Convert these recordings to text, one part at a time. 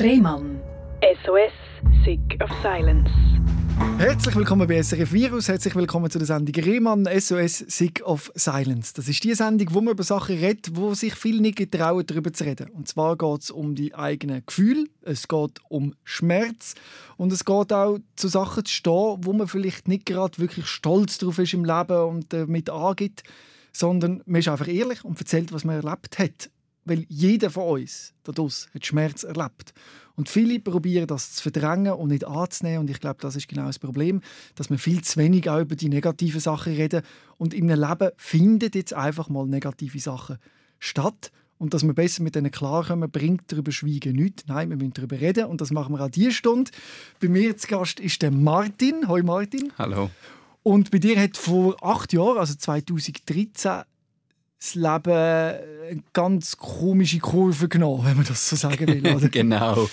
Rehmann. SOS, Sick of Silence. Herzlich willkommen bei SRF Virus, herzlich willkommen zu der Sendung Rehmann SOS Sick of Silence. Das ist die Sendung, wo man über Sachen redet, wo sich viele nicht getrauen, darüber zu reden. Und zwar geht es um die eigenen Gefühle, es geht um Schmerz und es geht auch zu Sachen zu stehen, wo man vielleicht nicht gerade wirklich stolz drauf ist im Leben und damit angibt, sondern man ist einfach ehrlich und erzählt, was man erlebt hat. Weil jeder von uns dadurch hat Schmerz erlebt. Und viele probieren das zu verdrängen und nicht anzunehmen. Und ich glaube, das ist genau das Problem, dass wir viel zu wenig auch über die negativen Sachen reden. Und in einem Leben findet jetzt einfach mal negative Sachen statt. Und dass wir besser mit denen klarkommen, bringt darüber Schweigen nichts. Nein, wir müssen darüber reden. Und das machen wir auch diese Stunde. Bei mir zu Gast ist der Martin. Hoi Martin. Hallo. Und bei dir hat vor acht Jahren, also 2013, das Leben eine ganz komische Kurve genommen, wenn man das so sagen will. Oder? genau.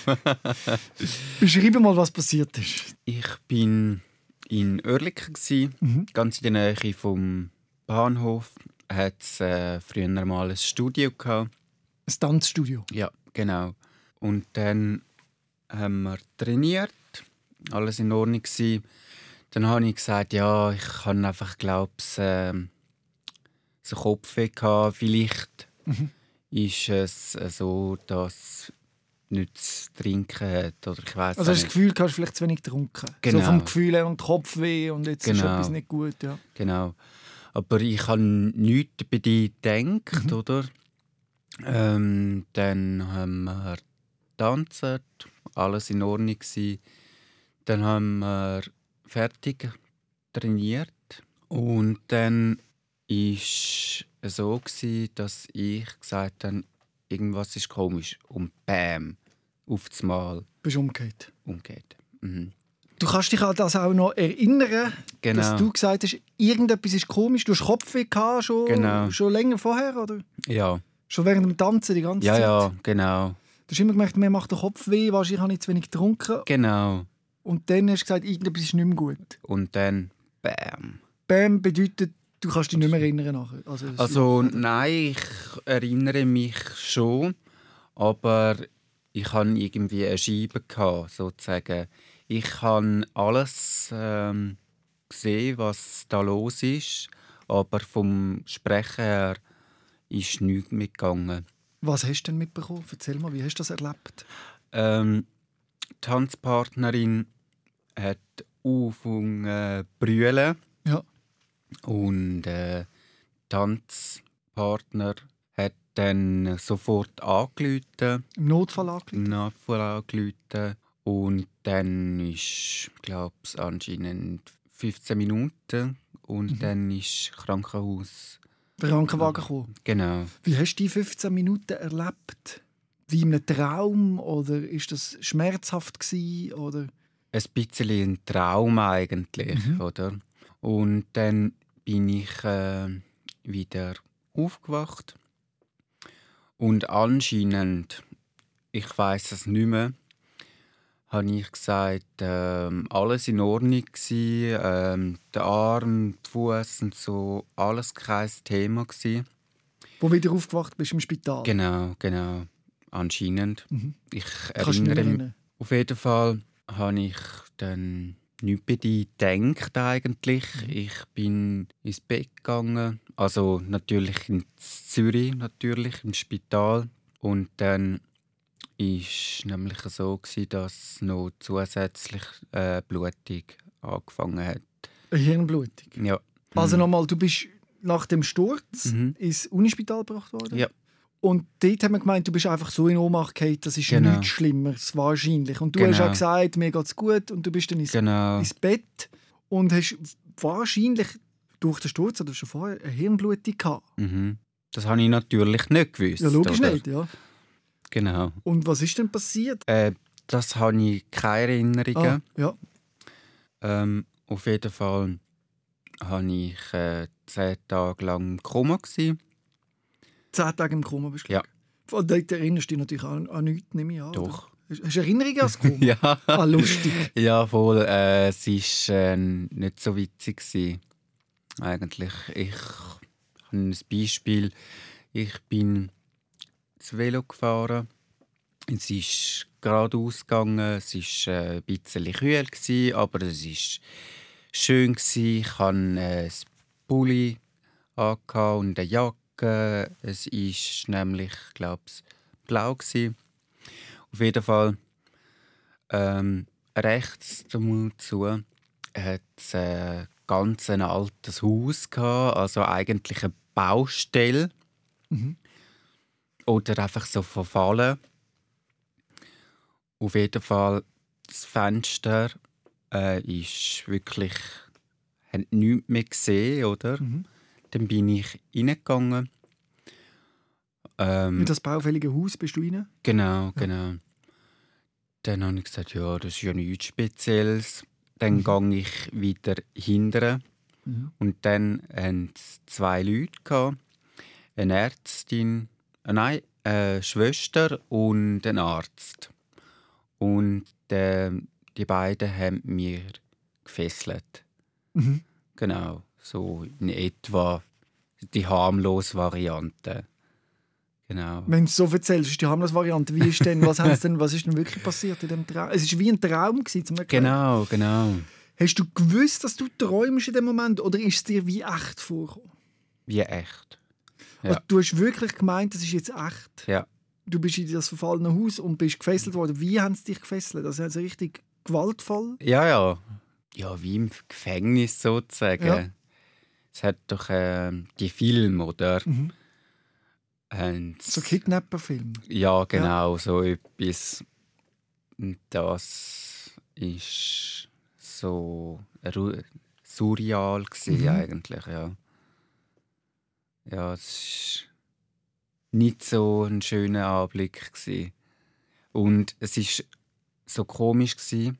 Beschreibe mal, was passiert ist. Ich bin in Oerlikon, mhm. ganz in der Nähe vom Bahnhof. Hat es äh, früher mal ein Studio gehabt. Ein Tanzstudio? Ja, genau. Und dann haben wir trainiert, alles in Ordnung gewesen. Dann habe ich gesagt, ja, ich habe einfach, glaube ich, äh, so Kopfweh gehabt. Vielleicht mhm. ist es so, dass nichts zu trinken hat. Oder ich weiss also hast du das Gefühl, du hast vielleicht zu wenig getrunken? Genau. So vom Gefühl her und Kopfweh und jetzt genau. ist etwas nicht gut. Ja. Genau. Aber ich habe nichts bei dir gedacht, mhm. oder? Ähm, dann haben wir getanzt, alles in Ordnung gewesen. Dann haben wir fertig trainiert und dann ist so dass ich gesagt habe, irgendwas ist komisch und bam, auf das Mal. Bist umgekehrt? Umgekehrt. Mhm. Du kannst dich an das auch noch erinnern, genau. dass du gesagt hast, irgendetwas ist komisch. Du hast Kopfweh gehabt, schon, genau. schon länger vorher, oder? Ja. Schon während dem Tanzen die ganze ja, Zeit? Ja, genau. Du hast immer gemerkt, mir macht der Kopf weh, wahrscheinlich habe ich zu wenig getrunken. Genau. Und dann hast du gesagt, irgendetwas ist nicht mehr gut. Und dann bam. Bam bedeutet, Du kannst dich nicht mehr erinnern nachher? Also, also nein, ich erinnere mich schon, aber ich hatte irgendwie eine Scheibe, gehabt, sozusagen. Ich habe alles ähm, gesehen, was da los ist, aber vom Sprechen her ist nichts mitgegangen. Was hast du denn mitbekommen? Erzähl mal, wie hast du das erlebt? Ähm, die Tanzpartnerin hat angefangen zu brüllen. Ja. Und äh, Tanzpartner hat dann sofort angerufen. Im Notfall angerufen? Im Notfall angerufen. Und dann ist, glaube ich, anscheinend 15 Minuten. Und mhm. dann ist Krankenhaus. Der Krankenwagen gekommen? Genau. Wie hast du die 15 Minuten erlebt? Wie in einem Traum? Oder ist das schmerzhaft gewesen, oder? Ein bisschen ein Traum eigentlich, mhm. oder? Und dann bin ich äh, wieder aufgewacht. Und anscheinend, ich weiß es nicht mehr, habe ich gesagt, äh, alles in Ordnung gewesen, äh, der Arm, die Fuß und so, alles kein Thema gewesen. Wo wieder aufgewacht bist im Spital? Genau, genau, anscheinend. Mhm. Ich erinnere mich. Auf jeden Fall habe ich dann nichts bei dir gedacht eigentlich. Mhm. Ich bin ins Bett gegangen, also natürlich in Zürich, natürlich im Spital. Und dann ist nämlich so gewesen, dass noch zusätzlich äh, Blutung angefangen hat. Eine Hirnblutung? Ja. Also mhm. nochmal, du bist nach dem Sturz mhm. ins Unispital gebracht worden? Ja. Und dort haben wir gemeint, du bist einfach so in Ohnmacht gefallen, das ist genau. nichts Schlimmeres, wahrscheinlich. Und du genau. hast auch gesagt, mir geht's gut und du bist dann ins, genau. ins Bett und hast wahrscheinlich durch den Sturz oder schon vorher eine Hirnblutung gehabt. Mhm. Das habe ich natürlich nicht gewusst. Ja, logisch oder? nicht, ja. Genau. Und was ist denn passiert? Äh, das habe ich keine Erinnerungen. Ah, ja. Ähm, auf jeden Fall war ich äh, zehn Tage lang im Koma. Gewesen zehn Tage im Koma bist. Ja. Von dort erinnerst du dich natürlich an, an nichts, nehme ich an. Doch. Oder? Hast du Erinnerungen an das Koma? ja. Ah, lustig. Ja, voll. Äh, es war äh, nicht so witzig. Gewesen. Eigentlich. Ich habe ein Beispiel. Ich bin das Velo gefahren Es ist geradeaus gegangen, es war äh, ein bisschen kühl, gewesen, aber es war schön. Gewesen. Ich hatte äh, ein Pulli und eine Jacke. Es war nämlich, glaube ich, blau. Gewesen. Auf jeden Fall ähm, rechts dazu hat es ein ganz ein altes Haus gehabt, also eigentlich eine Baustelle. Mhm. Oder einfach so verfallen. Auf jeden Fall, das Fenster äh, ist wirklich. hat nichts mehr gesehen, oder? Mhm. Dann bin ich reingegangen. Ähm, In das baufällige Haus bist du rein? Genau, genau. Dann habe ich gesagt, ja, das ist ja nichts Spezielles. Dann Mhm. gehe ich wieder hinterher. Mhm. Und dann hatten es zwei Leute. Gehabt. Eine Ärztin, äh, nein, eine Schwester und ein Arzt. Und äh, die beiden haben mir gefesselt. Mhm. Genau, so in etwa die harmlose Variante. Genau. Wenn du so erzählst, ist die harmlose Variante. Wie ist denn, was, denn, was ist denn wirklich passiert in dem Traum? Es war wie ein Traum, gewesen, zum Erklären. Genau, genau. Hast du gewusst, dass du träumst in dem Moment oder ist es dir wie echt vorgekommen? Wie echt. Ja. Also, du hast wirklich gemeint, das ist jetzt echt. Ja. Du bist in das verfallene Haus und bist gefesselt worden. Wie haben sie dich gefesselt? Also haben sie richtig gewaltvoll? Ja, ja. Ja, wie im Gefängnis sozusagen. Ja. Es hat doch ähm, die Filme, oder? Mhm. Und So Kidnapper-Film. ja, genau, so etwas. Und das ist so surreal gewesen, Mhm. eigentlich, ja. Ja, es war nicht so ein schöner Anblick. Gewesen. Und es ist so komisch gewesen.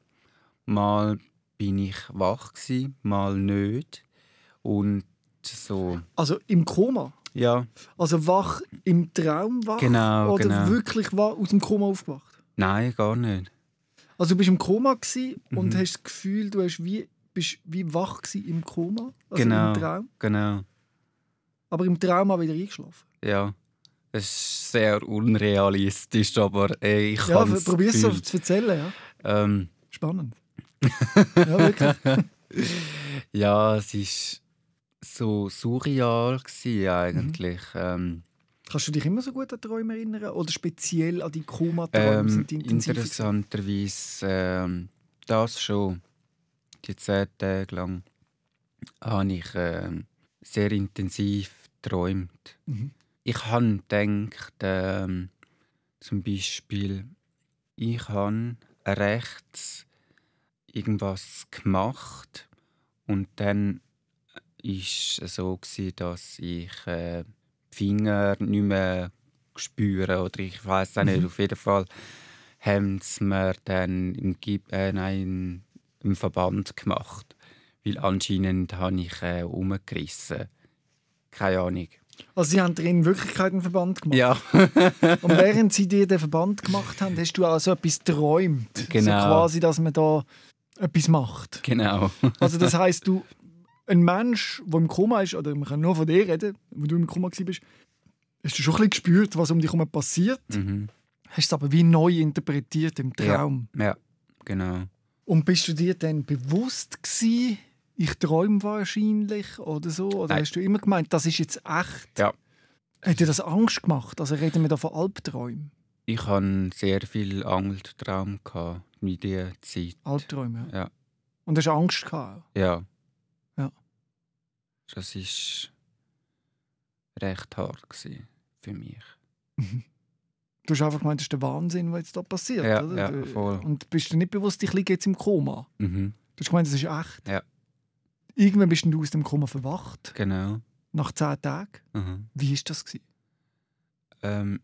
Mal bin ich wach gewesen, mal nicht. Und so, Also im Koma. ja, Also wach im Traum wach? Genau, Oder genau. wirklich wach, aus dem Koma aufgewacht? nein, gar nicht. Also du bist im Koma und Mhm. hast das Gefühl, du hast wie, bist wie wach im Koma? Also Genau. im Traum? Genau. Aber im Traum auch wieder eingeschlafen? Ja, es ist sehr unrealistisch, aber ey, ich Ja, kann es probier es zu erzählen. Ja. ähm, Spannend. ja, wirklich. Ja, es ist so surreal gsi eigentlich. Ähm, Kannst du dich immer so gut an Träume erinnern? Oder speziell an die Koma-Träume? ähm, Sind interessanterweise ähm, das schon. Die zehn Tage lang habe ich ähm, sehr intensiv geträumt. Mhm. Ich habe gedacht, ähm, zum Beispiel, ich habe rechts irgendwas gemacht und dann ist es so gsi, dass ich äh, Finger nicht mehr spüre oder ich weiß auch nicht. Mhm. Auf jeden Fall haben sie mir dann im, äh, nein, im Verband gemacht, weil anscheinend habe ich äh, umgerissen. Keine Ahnung. Also sie haben dir in Wirklichkeit einen Verband gemacht. Ja, Und während sie dir den Verband gemacht haben, hast du also etwas geträumt. Genau. So quasi, dass man da etwas macht. genau. Also das heißt, du ein Mensch, der im Koma ist, oder man kann nur von dir reden, wo du im Koma warst, hast du schon ein bisschen gespürt, was um dich herum passiert, Mhm. hast es aber wie neu interpretiert im Traum. Ja, genau. Und bist du dir dann bewusst gewesen, ich träume wahrscheinlich oder so? Oder Nein. hast du immer gemeint, das ist jetzt echt? Ja. Hat dir das Angst gemacht? Also reden wir da von Albträumen? Ich hatte sehr viel Angeltraum in dieser Zeit. Albträume, ja. Ja. Und hast Angst gehabt? Ja. Ja. Das war recht hart gewesen für mich. Du hast einfach gemeint, das ist der Wahnsinn, was jetzt da passiert. Ja, oder? ja, voll. Und bist du nicht bewusst, ich liege jetzt im Koma? Mhm. Du hast gemeint, das ist echt? Ja. Irgendwann bist du aus dem Koma verwacht, Genau. nach zehn Tagen. Mhm. Wie war das? Gewesen? Ähm,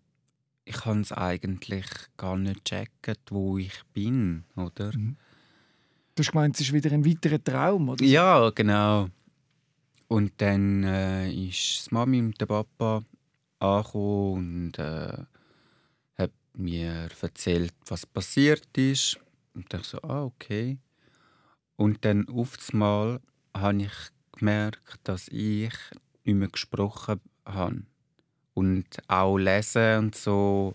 ich kann es eigentlich gar nicht checken, wo ich bin, oder? Du hast gemeint, es ist wieder ein weiterer Traum, oder? Ja, genau. Und dann äh, ist die Mami und der Papa angekommen und äh, hat mir erzählt, was passiert ist. Und ich dachte so, ah, okay. Und dann auf einmal habe ich gemerkt, dass ich nicht mehr gesprochen habe. Und auch lesen und so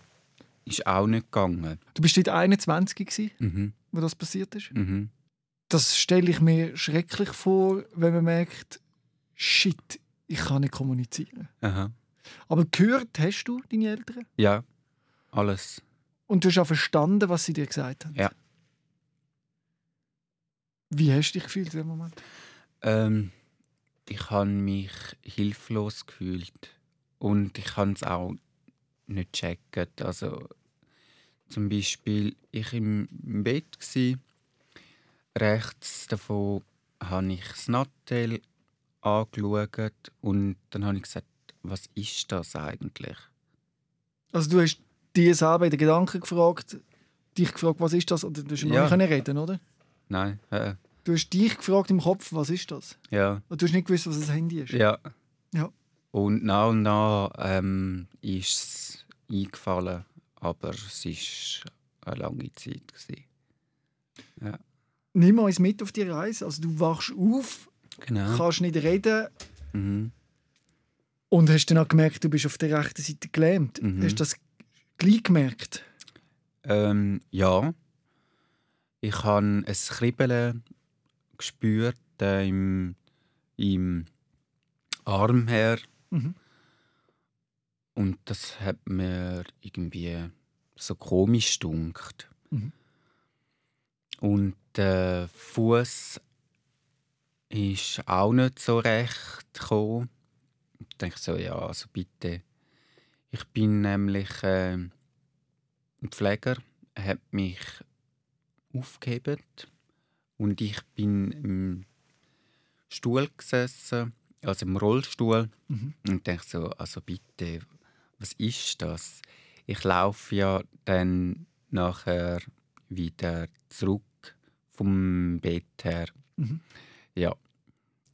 ist auch nicht gegangen. Du bist dort 21 gewesen, Mhm. wo das passiert ist. Mhm. Das stelle ich mir schrecklich vor, wenn man merkt, shit, ich kann nicht kommunizieren. Aha. Aber gehört hast du deine Eltern? Ja, alles. Und du hast auch verstanden, was sie dir gesagt haben? Ja. Wie hast du dich gefühlt in dem Moment? Ähm, ich habe mich hilflos gefühlt und ich habe es auch nicht gecheckt. Also zum Beispiel ich im im Bett gsi, rechts davon habe ich das Nattel angeschaut und dann habe ich gesagt, was ist das eigentlich? Also du hast dir selber in den Gedanken gefragt, dich gefragt, was ist das? Oder du hast Ja. nicht können reden, oder? Nein, äh, Du hast dich gefragt im Kopf, was ist das? ja, Und du hast nicht gewusst, was das Handy ist. ja. Ja. Und nach und nach ähm, ist es eingefallen, aber es war eine lange Zeit. Gewesen. Nimm uns mit auf die Reise. Also du wachst auf, Genau. kannst nicht reden Mhm. und hast dann auch gemerkt, du bist auf der rechten Seite gelähmt. Mhm. Hast du das gleich gemerkt? Ähm, ja. Ich habe ein Kribbeln gespürt äh, im, im Arm her. Mhm. Und das hat mir irgendwie so komisch gedunkt. Mhm. Und der Fuß ist auch nicht so recht gekommen. Ich denke so, ja, also bitte. Ich bin nämlich äh, ein Pfleger, hat mich aufgehebt und ich bin im Stuhl gesessen, also im Rollstuhl Mhm. und denke so, also bitte, was ist das? Ich laufe ja dann nachher wieder zurück vom Bett her. Mhm. Ja,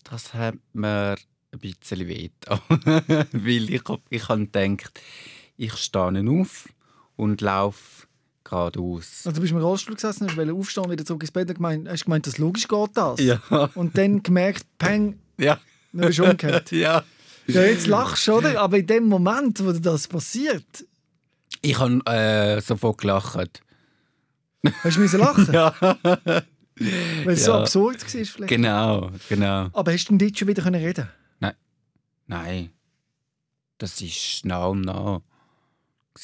das hat mir ein bisschen weh. Weil ich, ich habe gedacht, ich stehe auf und laufe geradeaus. Also du bist im Rollstuhl gesessen, hast aufstehen, wieder zurück ins Bett und gemeint, hast gemeint, das logisch geht das. Ja, Und dann gemerkt, peng, ja, dann bist du umgekehrt. ja. Ja, jetzt lachst du, oder? Aber in dem Moment, wo das passiert, Ich habe äh, sofort gelacht. hast du müssen lachen, Ja, weil es so Ja. absurd war vielleicht. genau, genau. Aber hast du denn dort schon wieder können reden Nein, das ist nah und nah.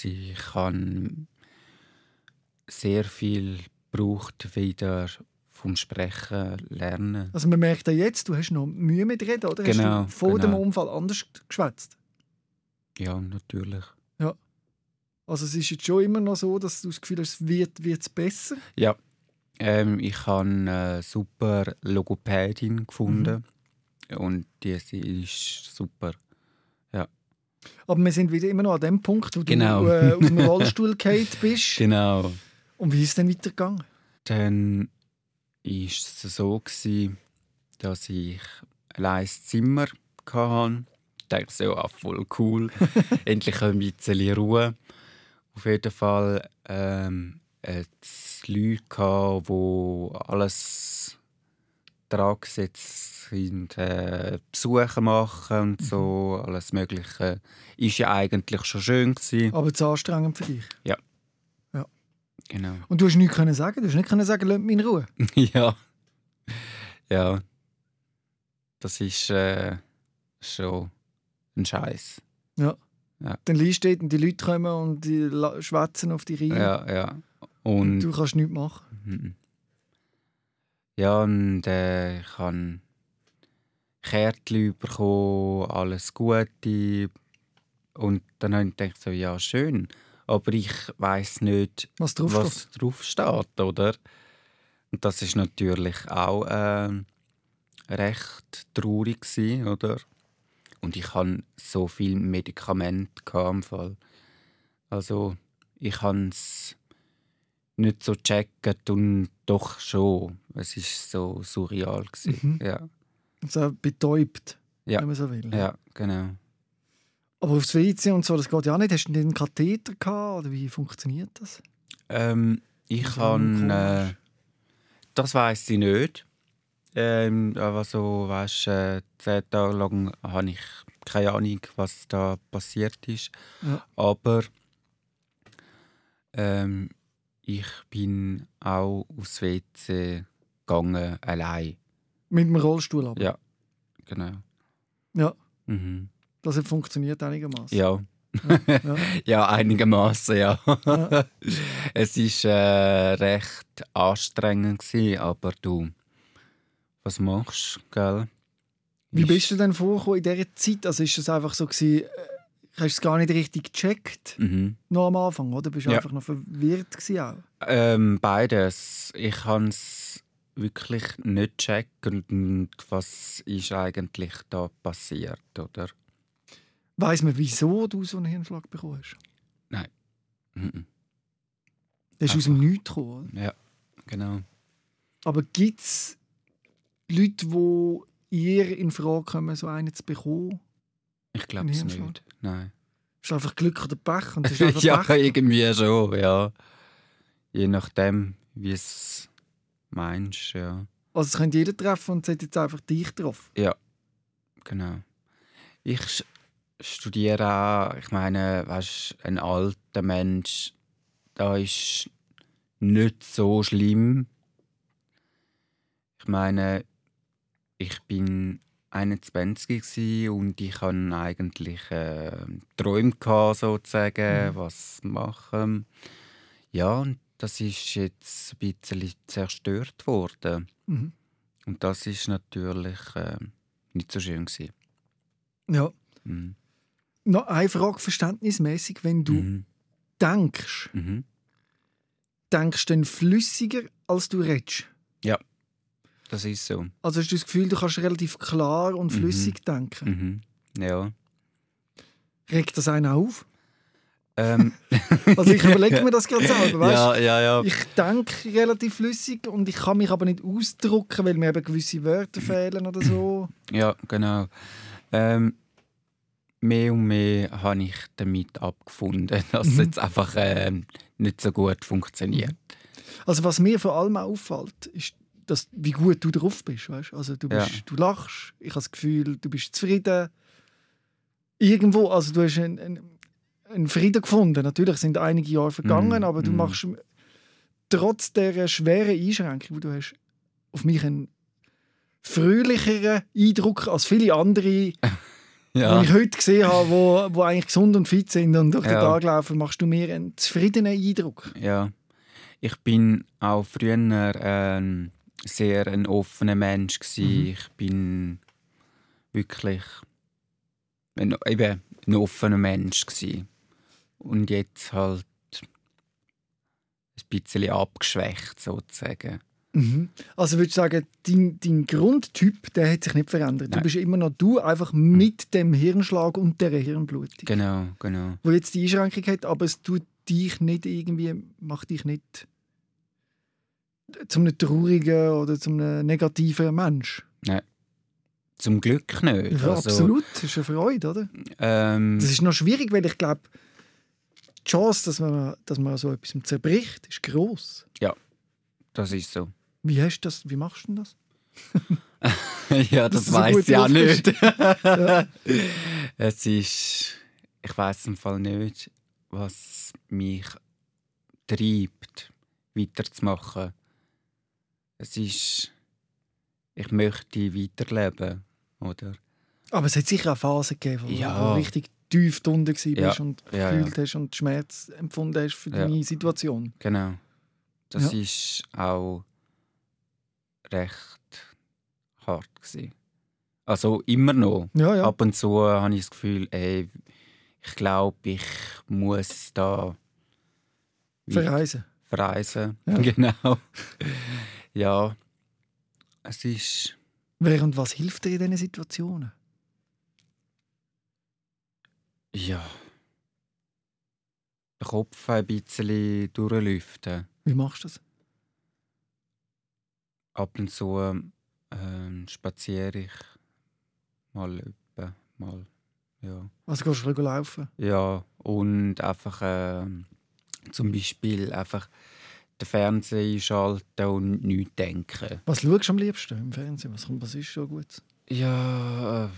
Ich habe sehr viel gebraucht, wieder vom Sprechen lernen. Also man merkt ja jetzt, du hast noch Mühe mit reden, oder? Genau, Hast du vor dem genau. Unfall anders geschwätzt? Ja, natürlich. Also es ist jetzt schon immer noch so, dass du das Gefühl hast, es wird wird's besser. Ja, ähm, ich habe eine super Logopädin gefunden und die ist super. Aber wir sind wieder immer noch an dem Punkt, wo Genau. du äh, aus dem Rollstuhl gefallen bist. Genau. Und wie ist es denn weitergegangen? Dann war es so, gewesen, dass ich ein kleines Zimmer hatte. Ich dachte so, ah, voll cool. Endlich ein bisschen Ruhe. Auf jeden Fall ähm, es Leute, gehabt, die alles dran gesetzt sind, äh, Besuche machen und so, alles Mögliche. Ist ja eigentlich schon schön gewesen. Aber zu anstrengend für dich. Genau. Und du hast nichts können sagen. Du hast nicht können sagen, lass mich in Ruhe. ja. Ja. Das ist äh, schon ein Scheiß. Dann liest dort und die Leute kommen und die schwätzen auf die Reihe. Ja, ja. Und du kannst nichts machen. Ja, und äh, ich habe Kärtchen bekommen, alles Gute. Und dann habe ich gedacht, so, ja, schön. Aber ich weiß nicht, Was drauf was drauf steht, oder? Und das ist natürlich auch ähm, recht traurig gewesen, oder? Und ich hatte so viel Medikamente gehabt im Fall. Also ich habe es nicht so gecheckt und doch schon. Es ist so surreal gewesen. Mhm. Ja, So betäubt, Ja. wenn man so will. ja, genau. Aber aufs WC und so, das geht ja auch nicht. Hast du denn einen Katheter gehabt? Oder wie funktioniert das? Ähm, ich habe, äh, das weiß ich nicht. Ähm, aber so, weißt, äh, zehn Tage lang habe ich keine Ahnung, was da passiert ist. Ja. Aber Ähm, ich bin auch aufs WC gegangen, allein. Mit dem Rollstuhl aber. Ja, genau. Ja, Mhm. das hat funktioniert einigermaßen. Ja. ja. ja, einigermaßen, ja. Ja. es war äh, recht anstrengend, gewesen, aber du, was machst du, gell? Wie Ist- bist du denn vorgekommen in dieser Zeit? Also ist es einfach so gewesen, äh, hast du es gar nicht richtig gecheckt Mhm. noch am Anfang, oder? Bist du Ja. einfach noch verwirrt gewesen auch? Ähm, beides. Ich habe es wirklich nicht gecheckt und was ist eigentlich da passiert, oder? Weiss man, wieso du so einen Hirnschlag bekommen hast? Mhm. Das ist aus dem Nichts gekommen. oder? Ja, genau. Aber gibt es Leute, die ihr in Frage kommen, so einen zu bekommen? Ich glaube es nicht. Nein. Ist einfach Glück oder Pech? Und ist einfach ja, Pech. irgendwie schon, ja. Je nachdem, wie es meinst, ja. Also es könnte jeder treffen und es hat jetzt einfach dich getroffen. Genau. Ich studiere auch, ich meine, weißt, ein alter Mensch, da ist nicht so schlimm. Ich meine, ich bin 21 gsi und ich hatte eigentlich äh, Träume gehabt, sozusagen, Mhm. was machen. Ja, und das ist jetzt ein bisschen zerstört worden. Mhm. Und das ist natürlich äh, nicht so schön gewesen. Ja. Mhm. Noch eine Frage verständnismäßig, wenn du Mhm. denkst, Mhm. denkst du dann flüssiger, als du redest? Das ist so. Also hast du das Gefühl, du kannst relativ klar und Mhm. flüssig denken? Mhm. Ja. Regt das einen auf? Ähm, Also ich überlege mir das gerade selber, weißt ja, ja, ja. Ich denke relativ flüssig und ich kann mich aber nicht ausdrücken, weil mir eben gewisse Wörter fehlen oder so. Ja, genau. Ähm, mehr und mehr habe ich damit abgefunden, dass es Mhm. jetzt einfach ähm, nicht so gut funktioniert. Also was mir vor allem auffällt, ist, dass, wie gut du drauf bist. Weißt? Also du, bist, Ja. du lachst, ich habe das Gefühl, du bist zufrieden. Irgendwo, also du hast einen, einen, einen Frieden gefunden. Natürlich sind einige Jahre vergangen, Mhm, aber du mhm. machst trotz der schweren Einschränkung, die du hast, auf mich einen fröhlicheren Eindruck als viele andere, die Ja, ich heute gesehen habe, wo, wo eigentlich gesund und fit sind und durch den Ja. Tag laufen, machst du mir einen zufriedenen Eindruck. ja. Ich bin auch früher ähm, sehr ein offener Mensch. Mhm. Ich bin wirklich ein, eben ein offener Mensch gsi. Und jetzt halt ein bisschen abgeschwächt sozusagen. Mhm. Also würdest du sagen, dein, dein Grundtyp der hat sich nicht verändert. Du Nein. bist immer noch du, einfach mit dem Hirnschlag und der Hirnblutung. Genau, genau. Wo jetzt die Einschränkung hat, aber es tut dich nicht irgendwie, macht dich nicht zum einem traurigen oder zum einem negativen Mensch. Zum Glück nicht. Ja, Also, absolut, das ist eine Freude, oder? Ähm, Das ist noch schwierig, weil ich glaube, die Chance, dass man, dass man so etwas zerbricht, ist groß. das ist so. Wie hast du das? Wie machst du das? ja, das du so weiß ich ja bist. nicht. Ja. es ist, ich weiß im Fall nicht, was mich treibt, weiterzumachen. Es ist, ich möchte weiterleben, oder? Aber es hat sicher auch Phasen gegeben, wo Ja. du richtig tief drunter warst Ja. und Ja, gefühlt hast und Schmerz empfunden hast für Ja. deine Situation. Genau. Das Ja. ist auch recht hart gewesen. Also immer noch. Ja, ja. Ab und zu habe ich das Gefühl, ey, ich glaube, ich muss da Verreisen. verreisen. Ja. Genau. Ja, es ist Wer und was hilft dir in diesen Situationen? ja den Kopf ein bisschen durchlüften. Wie machst du das? Ab und zu ähm, spaziere ich mal öppe, mal ja. Also gehst du laufen? Ja, und einfach ähm, zum Beispiel einfach den Fernseher einschalten und nichts denken. Was schaust du am liebsten im Fernsehen? Was, kommt- was ist so gut? Ja, äh,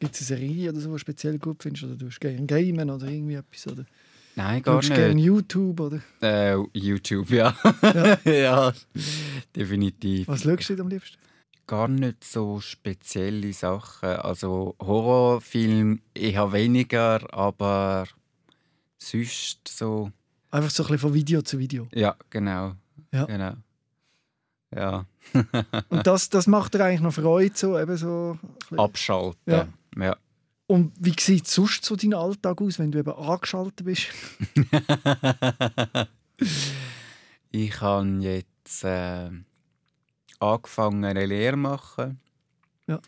Gibt es eine Serie oder so, die du speziell gut findest? Oder du hast gerne gamen oder irgendwie etwas? Oder? Nein, gar Schaust du gerne nicht. YouTube oder Äh, YouTube, ja. Ja. Ja, definitiv. was schaust du am liebsten? Gar nicht so spezielle Sachen. Also Horrorfilm eher weniger, aber sonst so. Einfach so ein bisschen von Video zu Video. Ja, genau. Ja. Genau. Ja. Und das, das macht dir eigentlich noch Freude, so, eben so. Abschalten. Ja. ja. Und wie sieht sonst so dein Alltag aus, wenn du eben angeschaltet bist? ich habe jetzt äh, angefangen, eine Lehre machen. Ja.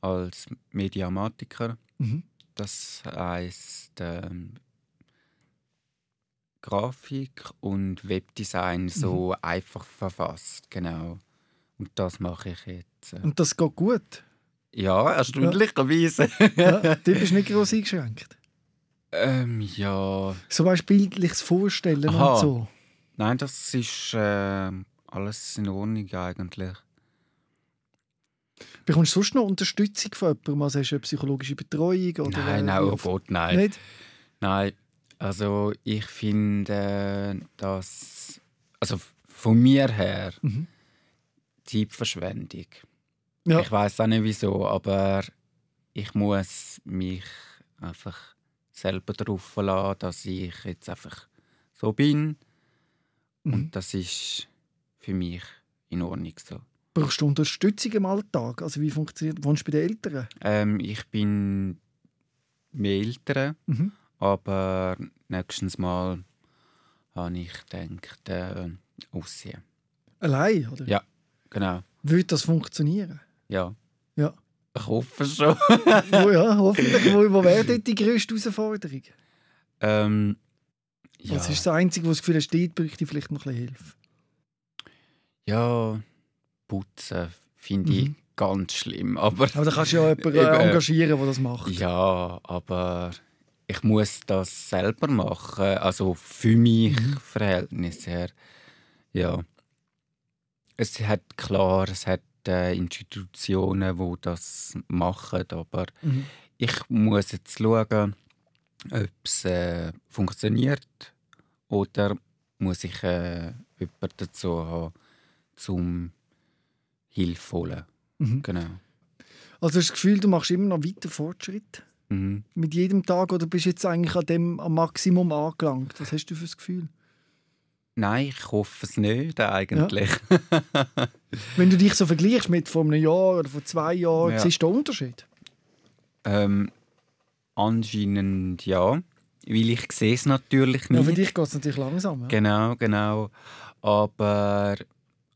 Als Mediamatiker. Mhm. Das heisst ähm, Grafik und Webdesign so einfach verfasst, genau. Und das mache ich jetzt. Äh. Und das geht gut. Ja, erstaunlicherweise. Ja, du bist nicht groß eingeschränkt. ähm, ja, So weißt bildliches Vorstellen Aha. und so. nein, das ist äh, alles in Ordnung eigentlich. Bekommst du sonst noch Unterstützung von jemandem? Also hast du eine psychologische Betreuung? Oder nein, äh, nein, oh wie- Gott, nein. Nicht? Nein, also ich finde, dass also von mir her Mhm. Zeitverschwendung. Ja. Ich weiß auch nicht wieso, aber ich muss mich einfach selber darauf verlassen, dass ich jetzt einfach so bin Mhm. und das ist für mich in Ordnung so. Brauchst du Unterstützung im Alltag? Also wie funktioniert Wohnst du bei den Eltern? Ähm, ich bin mehr Eltern, Mhm. Aber nächstes Mal habe ich gedacht, äh, aussehen. Allein, oder? Ja. Genau, Würde das funktionieren? ja. Ja. Ich hoffe schon. wo, ja, hoffentlich. Wo, wo wäre dort die grösste Herausforderung? ähm, ja. Was ist das Einzige, wo das Gefühl dort bräuchte ich vielleicht noch ein bisschen Hilfe? Ja, putzen finde ich Mhm. ganz schlimm. Aber, Aber da kannst du ja jemanden Eben, engagieren, der das macht. ja, aber ich muss das selber machen. Also für mich Mhm. Verhältnis her. Ja. Es hat klar, es hat äh, Institutionen, wo das machen, aber Mhm. ich muss jetzt schauen, ob es äh, funktioniert oder muss ich äh, jemanden dazu haben, zum Hilfe holen. Mhm. Genau. Also hast du das Gefühl, du machst immer noch weiter Fortschritt? Mhm. Mit jedem Tag oder bist du jetzt eigentlich an dem am Maximum angelangt? Was hast du für das Gefühl? Nein, ich hoffe es nicht eigentlich. Wenn du dich so vergleichst mit vor einem Jahr oder vor zwei Jahren, Ja. siehst du den Unterschied? ähm, anscheinend ja, weil ich sehe es natürlich Ja, nicht. für dich geht es natürlich langsam. Ja. Genau, genau. Aber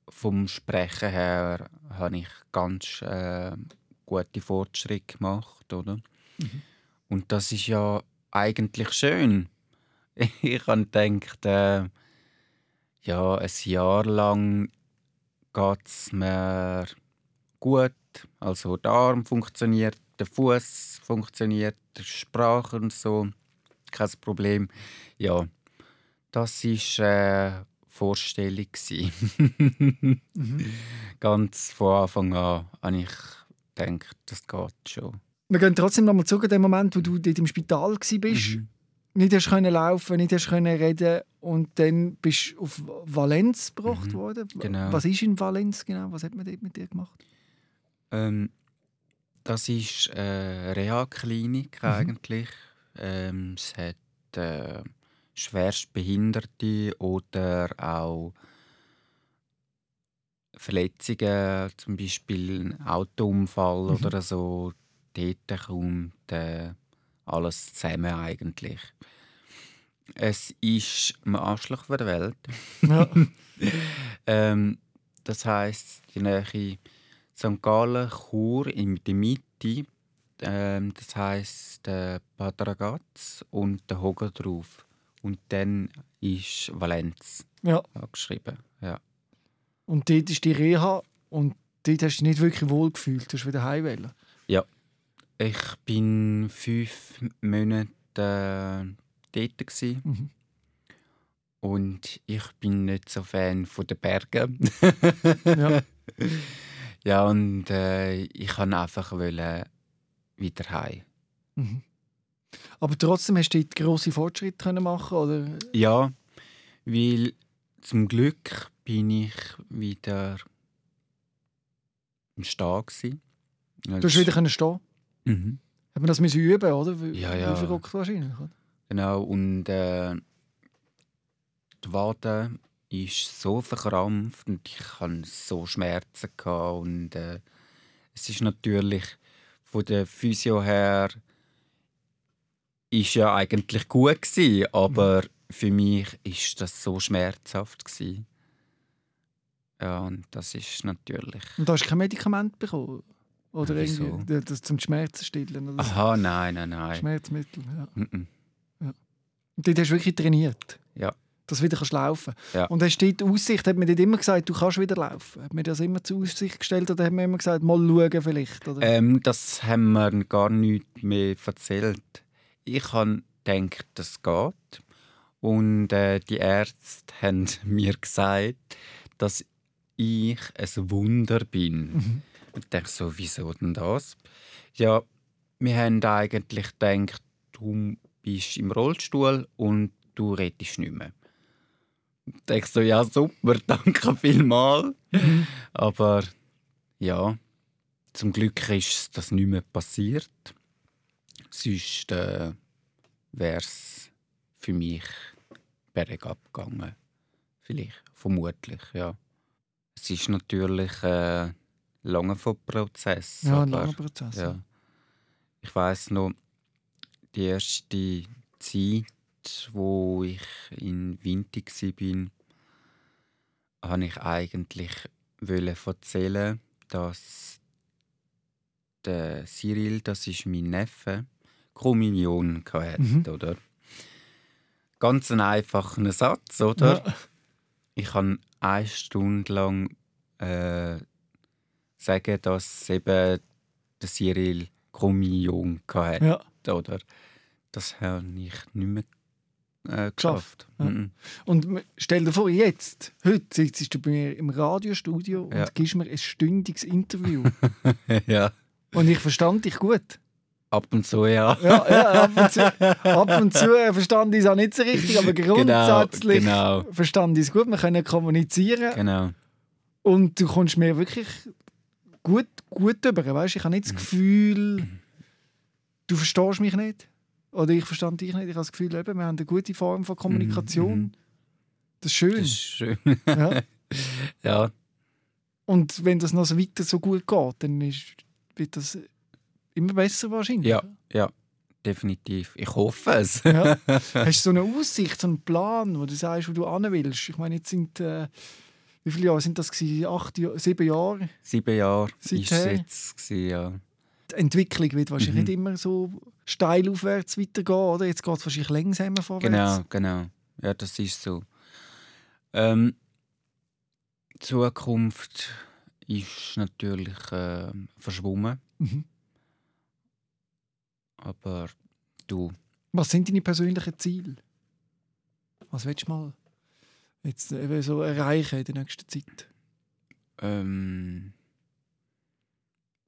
vom Sprechen her habe ich ganz äh, gute Fortschritte gemacht, oder? Und das ist ja eigentlich schön. Ich habe gedacht, äh, ja, ein Jahr lang geht es mir gut. Also der Arm funktioniert, der Fuß funktioniert, die Sprache und so. Kein Problem. Ja, das war äh, Vorstellung. gsi. Ganz von Anfang an habe ich gedacht, das geht schon. Wir gehen trotzdem noch mal zurück an den Moment, wo du dort im Spital warst. Mhm. Nicht hast können laufen, nicht hast können reden und dann bist du auf Valenz gebracht Mhm, worden. genau. Was ist in Valenz genau? Was hat man dort mit dir gemacht? Ähm, das ist eine Reha-Klinik Mhm. eigentlich. Ähm, es hat äh, Schwerstbehinderte oder auch Verletzungen, zum Beispiel ein Autounfall Mhm. oder so. Dort kommt äh, alles zusammen eigentlich. Es ist am Arschloch von der Welt. Ja. Ähm, das heisst, die Nähe St. Gallen, Chur in der Mitte. Ähm, das heisst äh, Bad Ragaz und der Hoger drauf. Und dann ist Valenz ja. angeschrieben. Ja. Und dort ist die Reha und dort hast du dich nicht wirklich wohl gefühlt. Du hast wieder heim wollen. Ich bin fünf Monate äh, dort. Gewesen. Mhm. Und ich bin nicht so Fan von den Bergen. Ja. ja, und äh, ich wollte einfach wieder heim. Mhm. Aber trotzdem hast du dort grosse Fortschritte können machen oder? Ja, weil zum Glück bin ich wieder im Stehen gewesen. Du hast wieder können stehen. Mhm. Hat man das müssen üben, oder? Wie, Ja, ja. Verrückt wahrscheinlich. Oder? Genau, und äh, die Wade ist so verkrampft und ich hatte so Schmerzen. Gehabt und äh, es ist natürlich von der Physio her ist ja eigentlich gut gewesen, aber für mich ist das so schmerzhaft gewesen. Ja, und das ist natürlich... Und da hast du kein Medikament bekommen? Oder Ja, wieso? irgendwie das zum Schmerzen stillen? Oder so? Aha, nein, nein, nein. Schmerzmittel, ja. Mhm. Und dort hast du wirklich trainiert? Ja. Dass du wieder kannst laufen Ja. Und hast du dort Aussicht, hat man dort immer gesagt, du kannst wieder laufen? Hat man das immer zur Aussicht gestellt oder hat man immer gesagt, mal schauen vielleicht? Oder? Ähm, das haben wir gar nicht mehr erzählt. Ich habe gedacht, das geht. Und äh, die Ärzte haben mir gesagt, dass ich ein Wunder bin. Mhm. Und ich so, wieso denn das? Ja, wir haben eigentlich gedacht, du bist im Rollstuhl und du redest nicht mehr. Ich dachte so, ja super, danke vielmals. Aber ja, zum Glück ist das nicht mehr passiert. Sonst äh, wäre es für mich bergab gegangen. Vielleicht, vermutlich, ja. Es ist natürlich ein langer Prozess. ja, ein langer Prozess. ja. Ich weiß noch, die erste Zeit, wo ich in Winti war, habe ich eigentlich erzählen, dass der Cyril, das ist mein Neffe, Kommunion hatte, Mhm. oder? Ganz ein einfacher Satz, oder? Ja. Ich kann eine Stunde lang äh, sagen, dass eben der Cyril Kommunion hatte, Ja. oder? Das habe ich nicht mehr äh, Geschafft, ja. Mhm. Und stell dir vor, jetzt, heute sitzt du bei mir im Radiostudio und Ja. gibst mir ein stündiges Interview. ja, und ich verstand dich gut. ab und zu ja. Ja, ja ab, und zu, ab und zu äh, verstand ich es auch nicht so richtig, aber grundsätzlich genau. verstand ich es gut. Wir können kommunizieren Genau. und du kommst mir wirklich gut, gut über. Weißt? Ich habe nicht das Mhm. Gefühl, du verstehst mich nicht. Oder ich verstand dich nicht. Ich habe das Gefühl, eben, wir haben eine gute Form von Kommunikation. mhm. Das ist schön. Das ist schön. Ja. ja, Und wenn das noch so weiter so gut geht, dann ist, wird das immer besser wahrscheinlich. ja, ja, definitiv. Ich hoffe es. Ja. Hast du so eine Aussicht, so einen Plan, wo du sagst, wo du hin willst? Ich meine, jetzt sind, äh, wie viele Jahre sind das gewesen? Acht, sieben Jahre? Sieben Jahre ist es Seither? jetzt. Gewesen, ja. Die Entwicklung wird wahrscheinlich Mhm. nicht immer so steil aufwärts weitergehen, oder? Jetzt geht es wahrscheinlich langsamer vorwärts. Genau, genau. Ja, das ist so. Ähm, Zukunft ist natürlich ähm, verschwommen, Mhm. aber du, Was sind deine persönlichen Ziele? Was willst du mal jetzt eben so erreichen in der nächsten Zeit? ähm,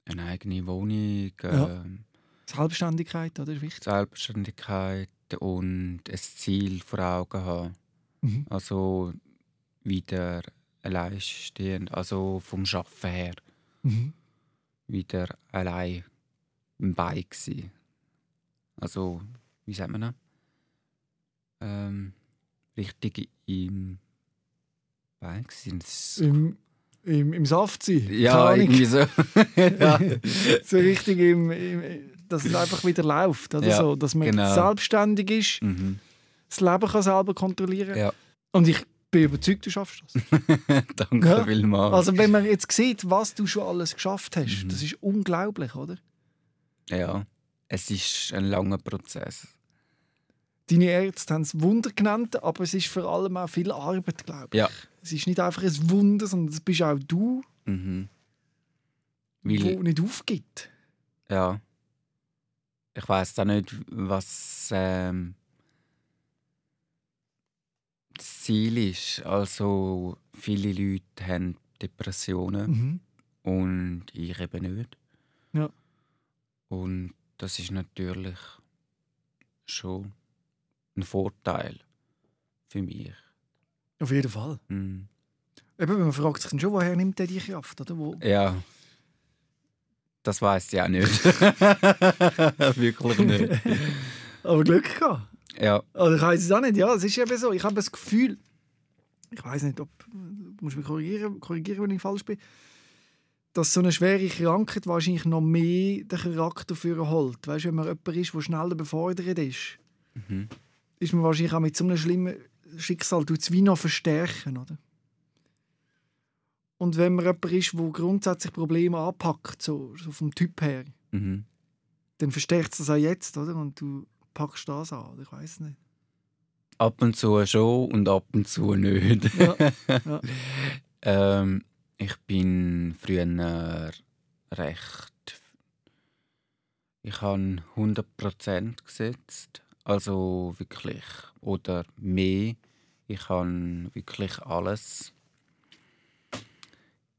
eine eigene Wohnung, Ja. ähm, Selbstständigkeit, oder? Ist wichtig. Selbstständigkeit und ein Ziel vor Augen haben. Mhm. Also wieder alleinstehend, also vom Schaffen her Mhm. wieder allein im Bein gsi. Also, wie sagt man das? Ähm, richtig im Bein. Das- Im, im, Im Saft sein? Ja, irgendwie so. ja. so richtig im, im, dass es einfach wieder läuft. Oder Ja, so, dass man genau. selbstständig ist, mhm. das Leben kann selber kontrollieren Ja. Und ich bin überzeugt, du schaffst das. Danke Ja. vielmals. Also wenn man jetzt sieht, was du schon alles geschafft hast, Mhm. das ist unglaublich, oder? ja, es ist ein langer Prozess. Deine Ärzte haben es Wunder genannt, aber es ist vor allem auch viel Arbeit, glaube ich. Ja. Es ist nicht einfach ein Wunder, sondern es bist auch du, Mhm. der Weil, nicht aufgibt. ja, ich weiß auch nicht, was ähm, das Ziel ist. Also, viele Leute haben Depressionen. Mhm. Und ich eben nicht. Ja. Und das ist natürlich schon ein Vorteil für mich. Auf jeden Fall. Mhm. Eben, man fragt sich dann schon, woher nimmt der die Kraft? Oder? Wo? Ja. Das weiß ich auch nicht. Wirklich nicht. Aber Glück gehabt. Ja. Also ich weiß es auch nicht. Ja, es ist eben so. Ich habe das Gefühl, ich weiß nicht, ob du musst mich korrigieren, korrigieren, wenn ich falsch bin, dass so eine schwere Krankheit wahrscheinlich noch mehr den Charakter für holt. Weißt du, wenn man jemand ist, der schneller befördert ist, Mhm. Ist man wahrscheinlich auch mit so einem schlimmen Schicksal tut es wie noch verstärken, oder? Und wenn man jemand ist, der grundsätzlich Probleme anpackt, so, so vom Typ her, Mhm. dann verstärkt es das auch jetzt, oder? Und du packst das an, oder? ich weiß nicht. Ab und zu schon und ab und zu nicht. Ja, ja. ähm, ich bin früher recht. Ich habe 100% gesetzt. Also wirklich. Oder mehr. Ich habe wirklich alles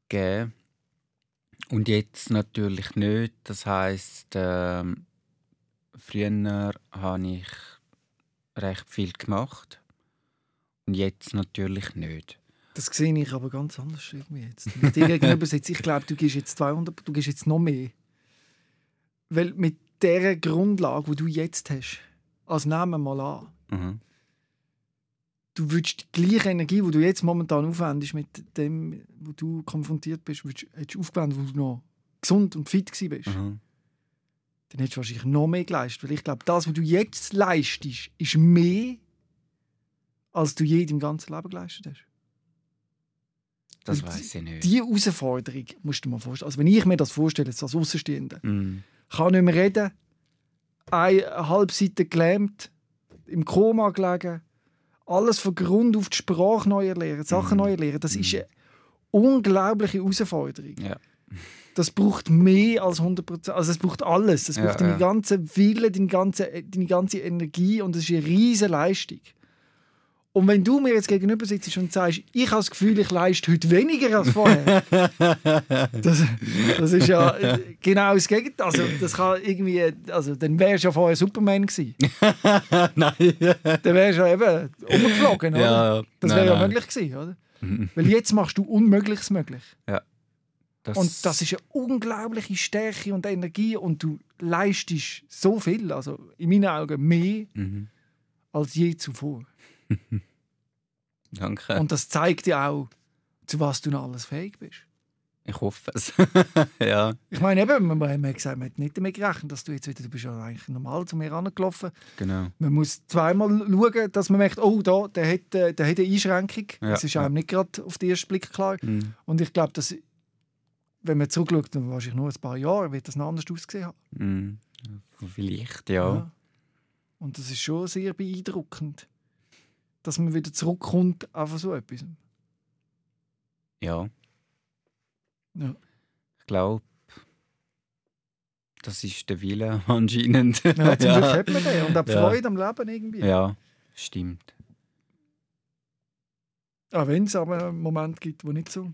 gegeben. Und jetzt natürlich nicht. Das heisst, ähm, früher habe ich recht viel gemacht. Und jetzt natürlich nicht. Das sehe ich aber ganz anders irgendwie jetzt. Ich dir gegenüber ich glaube, du gibst jetzt 200, du gibst jetzt noch mehr. Weil mit der Grundlage, die du jetzt hast, als nehmen wir mal an, Mhm. du würdest die gleiche Energie, die du jetzt momentan aufwendest mit dem, wo du konfrontiert bist, würdest, hättest du aufgewendet, wo du noch gesund und fit gewesen bist. Mhm. Dann hättest du wahrscheinlich noch mehr geleistet. Weil ich glaube, das, was du jetzt leistest, ist mehr, als du je im ganzen Leben geleistet hast. Das Und weiß ich nicht. Die Herausforderung musst du dir mal vorstellen. Also wenn ich mir das vorstelle, jetzt als Außenstehender, Mhm. kann nicht mehr reden, eine halbe Seite gelähmt, im Koma gelegen, alles von Grund auf die Sprache neu erlernen, Sachen Mhm. neu erlernen, das ist Mhm. eine unglaubliche Herausforderung. Ja. Das braucht mehr als 100%, also es braucht alles. Es Ja, braucht deine ja. ganze Wille, deine ganze, deine ganze Energie und es ist eine riesige Leistung. Und wenn du mir jetzt gegenüber sitzt und sagst, ich habe das Gefühl, ich leiste heute weniger als vorher, das, das ist ja genau das Gegenteil. Also, das kann irgendwie, also, dann wärst du ja vorher Superman gewesen. nein. Dann wärst du ja eben umgeflogen, oder? Ja, Das wäre ja möglich gewesen, oder? Weil jetzt machst du Unmögliches möglich. Das, Und das ist eine unglaubliche Stärke und Energie und du leistest so viel, also in meinen Augen mehr Mhm. als je zuvor. Danke. Und das zeigt dir auch, zu was du noch alles fähig bist. ich hoffe es. ja, Ich meine, eben, man, man hat gesagt, man hat nicht damit gerechnet, dass du jetzt wieder, du bist ja eigentlich normal zu mir angelaufen. genau. Man muss zweimal schauen, dass man merkt, oh, da, der hat, äh, der hat eine Einschränkung. Ja, Das ist ja. einem nicht gerade auf den ersten Blick klar. Mhm. Und ich glaube, dass, wenn man zurückschaut, dann wahrscheinlich nur ein paar Jahre, wird das noch anders ausgesehen haben. Mhm. Vielleicht, ja. Und das ist schon sehr beeindruckend, dass man wieder zurückkommt auf so etwas. Ja. Ja. Ich glaube, das ist der Wille anscheinend. Ja, zum ja. hat man den. Und auch die Ja. Freude am Leben irgendwie. ja, stimmt. Auch wenn es aber einen Moment gibt, wo nicht so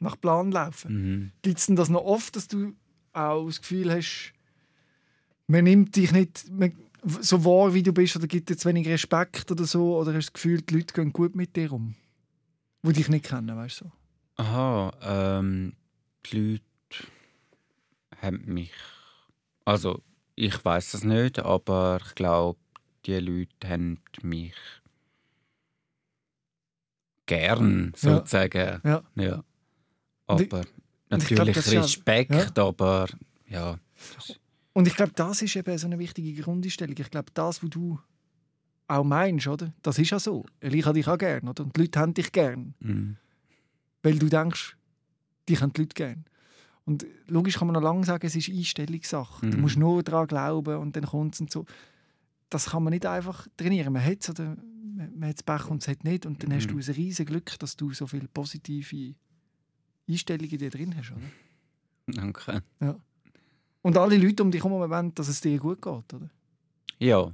nach Plan laufen. Mhm. Gibt es denn das noch oft, dass du auch das Gefühl hast, man nimmt dich nicht man, so wahr, wie du bist, oder gibt zu wenig Respekt oder so, oder hast du das Gefühl, die Leute gehen gut mit dir um? Die dich nicht kennen, weißt du? So. Aha, ähm, die Leute haben mich. Also, ich weiß es nicht, aber ich glaube, die Leute haben mich gern, Ja. sozusagen. Ja. ja. Ich- Aber ich glaub, natürlich das ist ja- Respekt, aber ja. Und ich glaube, das ist eben so eine wichtige Grundeinstellung. Ich glaube, das, was du auch meinst, oder? Das ist ja so. Ich habe dich auch gern, oder? Und die Leute haben dich gern. mm, Weil du denkst, dich haben die Leute gern. Und logisch kann man noch lange sagen, es ist Einstellungssache. Du Mhm. musst nur daran glauben und dann kommt es und so. Das kann man nicht einfach trainieren. Man hat es oder man hat Pech und es hat nicht. Und dann hast du Mhm. ein riesiges Glück, dass du so viele positive Einstellungen in dir drin hast. Oder? danke. Und alle Leute um dich herum wollen, dass es dir gut geht. Oder? Ja.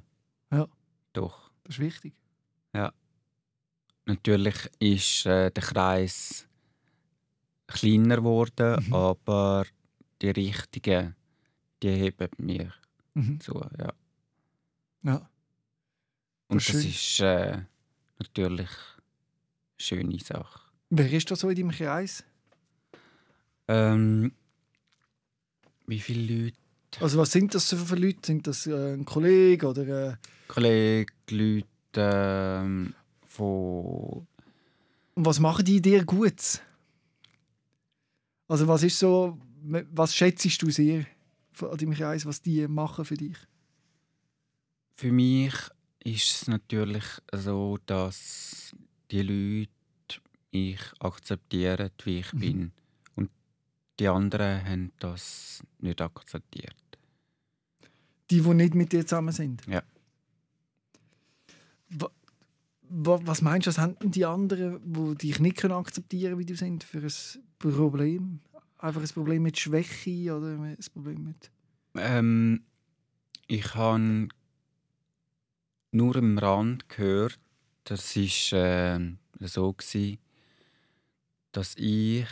Ja. Doch. Das ist wichtig. Natürlich ist äh, der Kreis kleiner geworden, Mhm. aber die Richtigen, die heben mir Mhm. zu. Ja. Ja. Und Das das, ist ist äh, natürlich eine schöne Sache. Wer ist da so in deinem Kreis? Ähm, wie viele Leute? Also was sind das für Leute? Sind das äh, ein Kollege oder äh, Kollegen, Leute ähm, von und was machen die dir gut? Also was ist so, was schätzt du sehr von- an deinem Kreis, was die machen für dich? Für mich ist es natürlich so, dass die Leute mich akzeptieren, wie ich Mhm. bin. Die anderen haben das nicht akzeptiert. Die, die nicht mit dir zusammen sind? Ja. Wa- wa- Was meinst du, was haben die anderen, die dich nicht können akzeptieren wie du sind, für ein Problem? Einfach ein Problem mit Schwäche oder ein Problem mit... Ähm, ich habe nur am Rand gehört, das war äh, so, gewesen, dass ich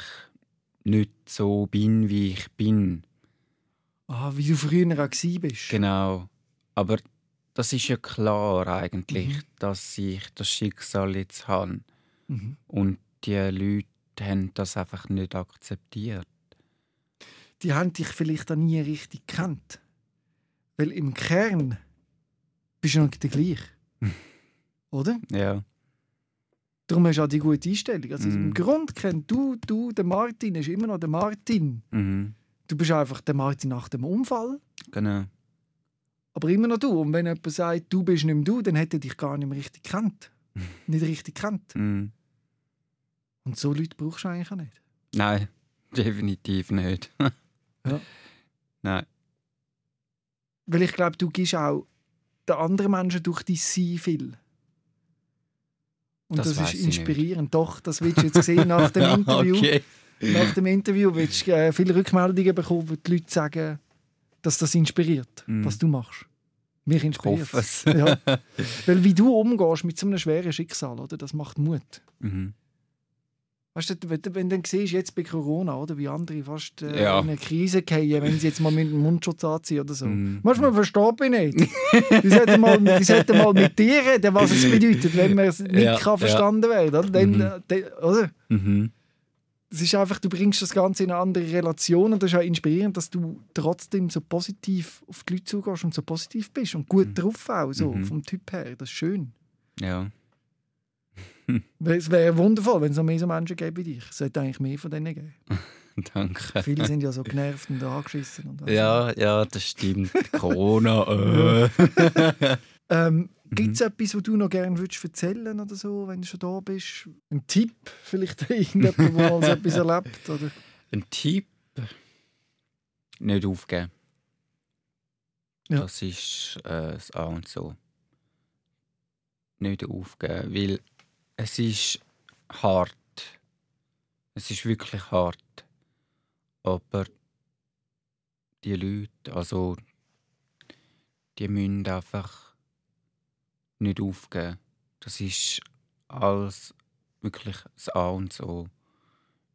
nicht so bin, wie ich bin. Ah, wie du früher auch bist. Genau. Aber das ist ja klar eigentlich, Mhm. dass ich das Schicksal jetzt habe. Mhm. Und die Leute haben das einfach nicht akzeptiert. Die haben dich vielleicht auch nie richtig gekannt. Weil im Kern bist du noch der gleiche. Oder? Ja. Darum hast du auch die gute Einstellung. Also im Mhm. Grund kennt du, du, der Martin, ist immer noch der Martin. Mhm. Du bist einfach der Martin nach dem Unfall, Genau. aber immer noch du. Und wenn jemand sagt, du bist nicht mehr du, dann hätte er dich gar nicht mehr richtig gekannt. nicht richtig gekannt. Mhm. Und so Leute brauchst du eigentlich auch nicht. Nein, definitiv nicht. Ja. Nein. Weil ich glaube, du gibst auch den anderen Menschen durch dein Sein viel. Und Das das, ist inspirierend. Doch, das willst du jetzt sehen nach dem Interview. okay. Nach dem Interview willst du äh, viele Rückmeldungen bekommen, wo die Leute sagen, dass das inspiriert, Mhm. was du machst. Mich Ich inspiriert es. Ja. Weil wie du umgehst mit so einem schweren Schicksal, oder, das macht Mut. mhm. Weißt du, wenn, du- wenn du dann siehst, jetzt bei Corona, oder, wie andere fast äh, Ja. in eine Krise fallen, wenn sie jetzt mal mit dem Mundschutz anziehen oder so. Mhm. Manchmal verstehe ich nicht. Die sollten, mal, die sollten mal mit dir reden, was es bedeutet, wenn man es nicht Ja, kann ja. verstanden werden oder? Dann, Mhm. äh, dann, oder? Mhm. Es ist einfach, du bringst das Ganze in eine andere Relation und das ist auch inspirierend, dass du trotzdem so positiv auf die Leute zugehst und so positiv bist und gut drauf auch, so Mhm. vom Typ her. Das ist schön. Ja. Es wäre wundervoll, wenn es noch mehr so Menschen gäbe wie dich. Es sollte eigentlich mehr von denen geben. Danke. Viele sind ja so genervt und angeschissen. Und. Ja, ja, das stimmt. Corona. Äh. Ähm, Mhm. Gibt es etwas, was du noch gerne würdest erzählen oder so, wenn du schon da bist? Ein Tipp? Vielleicht irgendjemand, der mal so etwas erlebt? Oder? Ein Tipp: Nicht aufgeben. Ja. Das ist äh, das A und so. Nicht aufgeben, weil es ist hart. Es ist wirklich hart. Aber die Leute, also die müssen einfach nicht aufgeben. Das ist alles wirklich das A und so.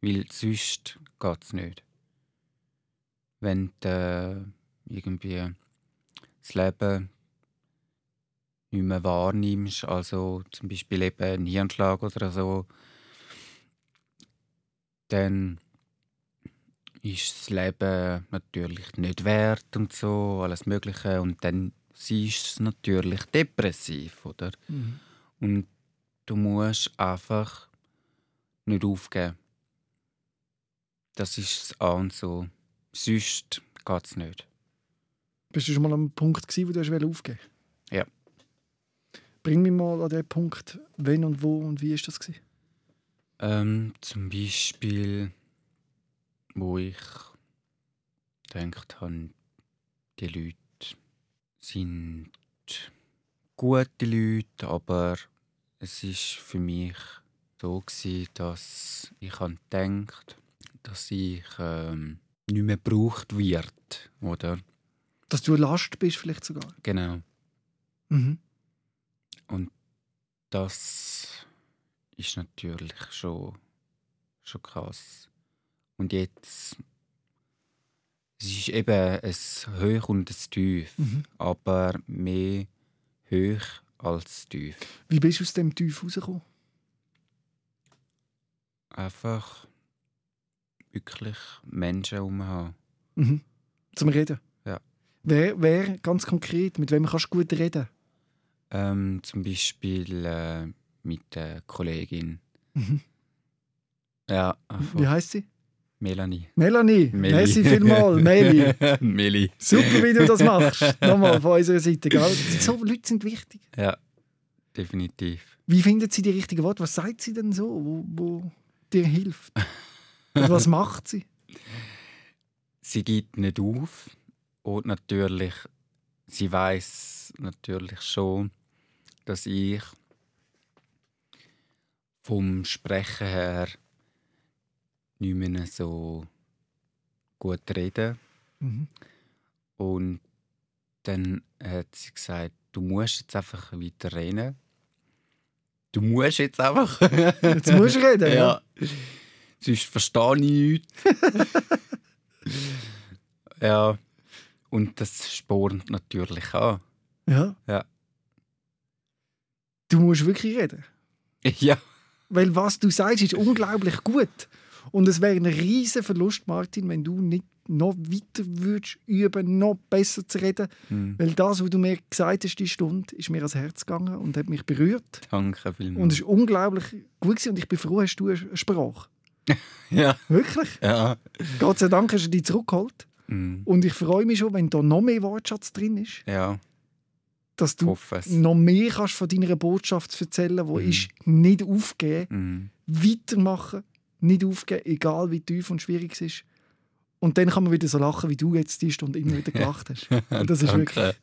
Weil sonst geht es nicht. Wenn du äh, irgendwie das Leben nicht mehr wahrnimmst, also zum Beispiel eben einen Hirnschlag oder so, dann ist das Leben natürlich nicht wert und so, alles Mögliche. Und dann siehst du es natürlich depressiv, oder? Mhm. Und du musst einfach nicht aufgeben. Das ist das A und so. Sonst geht es nicht. Bist du schon mal am Punkt, gewesen, wo du aufgeben? Ja. Bring mich mal an den Punkt, wenn und wo und wie ist das gewesen? Ähm, zum Beispiel, wo ich gedacht habe, die Leute sind gute Leute, aber es ist für mich so gewesen, dass ich an gedacht, dass ich ähm, nicht mehr gebraucht wird, oder? Dass du eine Last bist vielleicht sogar. Genau. Mhm. Das ist natürlich schon, schon krass. Und jetzt, es ist eben ein Hoch und ein Tief, Mhm. aber mehr hoch als tief. Wie bist du aus dem Tief rausgekommen? Einfach wirklich Menschen um haben. Mhm. Zum Reden? Ja. Wer, wer, ganz konkret, mit wem kannst du gut reden? Ähm, zum Beispiel äh, mit der Kollegin. Mhm. Ja, Wie heißt sie? Melanie. Melanie. Meli. Merci vielmals, Meli. Meli. Super, wie du das machst. Nochmal von unserer Seite. Gell? So Leute sind wichtig. Ja, definitiv. Wie findet sie die richtigen Worte? Was sagt sie denn so, wo, wo dir hilft? Und was macht sie? Sie gibt nicht auf und natürlich, sie weiß natürlich schon, dass ich vom Sprechen her nicht mehr so gut rede. Mhm. Und dann hat sie gesagt, du musst jetzt einfach weiter reden. Du musst jetzt einfach. Jetzt musst du reden, ja. Sonst verstehe ich nichts. ja. Und das spornt natürlich an. ja. Ja. Du musst wirklich reden. Ja. Weil was du sagst, ist unglaublich gut. Und es wäre ein riesen Verlust, Martin, wenn du nicht noch weiter würdest üben, noch besser zu reden. Hm. Weil das, was du mir gesagt hast, die Stunde, ist mir ans Herz gegangen und hat mich berührt. Danke vielmals. Und es ist unglaublich gut gewesen. und ich bin froh, hast du eine Sprache. ja. Wirklich. Ja. Gott sei Dank hast du die zurückgeholt. Hm. Und ich freue mich schon, wenn da noch mehr Wortschatz drin ist, Ja. Dass du noch mehr kannst von deiner Botschaft erzählen, wo Mhm. ist nicht aufgeben, Hm. weitermachen, nicht aufgeben, egal wie tief und schwierig es ist. Und dann kann man wieder so lachen, wie du jetzt die Stunde immer wieder gelacht hast. Und das ist wirklich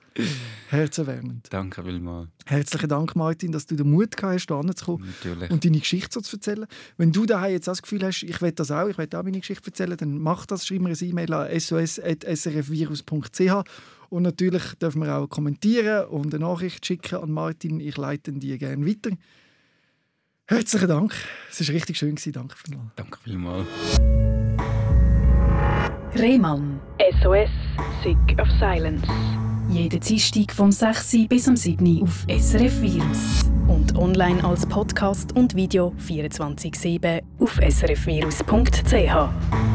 herzerwärmend. Danke vielmals. Herzlichen Dank, Martin, dass du den Mut gehabt hast, hierher zu kommen Natürlich. und deine Geschichte so zu erzählen. Wenn du daheim jetzt das Gefühl hast, ich will das auch, ich will auch meine Geschichte erzählen, dann mach das, schreib mir eine E-Mail an sos.srfvirus.ch und natürlich dürfen wir auch kommentieren und eine Nachricht schicken an Martin. Ich leite die gerne weiter. Herzlichen Dank. Es war richtig schön. gewesen. Danke vielmals. Danke vielmals. Rehmann. SOS, Sick of Silence. Jeden Dienstag vom 6. bis am 7. auf SRF Virus. Und online als Podcast und Video 24-7 auf srfvirus.ch.